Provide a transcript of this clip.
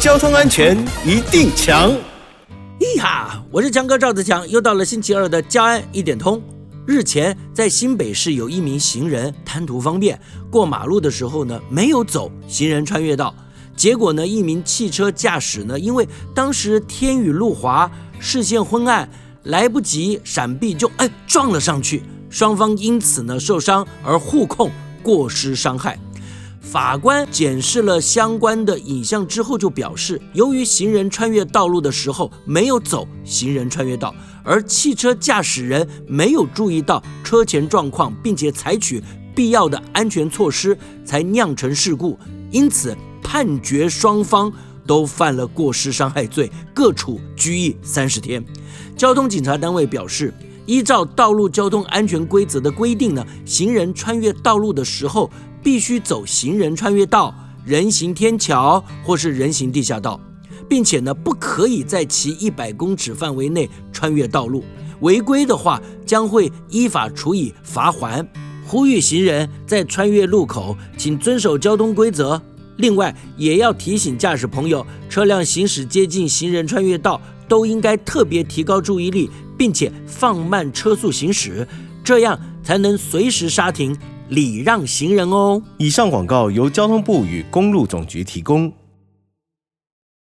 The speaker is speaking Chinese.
交通安全一定强。咿哈，我是强哥赵子强，又到了星期二的交安一点通。日前，在新北市有一名行人贪图方便，过马路的时候呢，没有走行人穿越道，结果呢，一名汽车驾驶呢，因为当时天雨路滑，视线昏暗，来不及闪避就，就哎撞了上去，双方因此呢受伤而互控过失伤害。法官检视了相关的影像之后，就表示，由于行人穿越道路的时候没有走行人穿越道，而汽车驾驶人没有注意到车前状况，并且采取必要的安全措施，才酿成事故。因此，判决双方都犯了过失伤害罪，各处拘役三十天。交通警察单位表示，依照道路交通安全规则的规定呢，行人穿越道路的时候，必须走行人穿越道、人行天桥或是人行地下道，并且呢，不可以在其一百公尺范围内穿越道路。违规的话，将会依法处以罚锾。呼吁行人在穿越路口，请遵守交通规则。另外，也要提醒驾驶朋友，车辆行驶接近行人穿越道，都应该特别提高注意力，并且放慢车速行驶，这样才能随时刹停。礼让行人哦。以上广告由交通部与公路总局提供。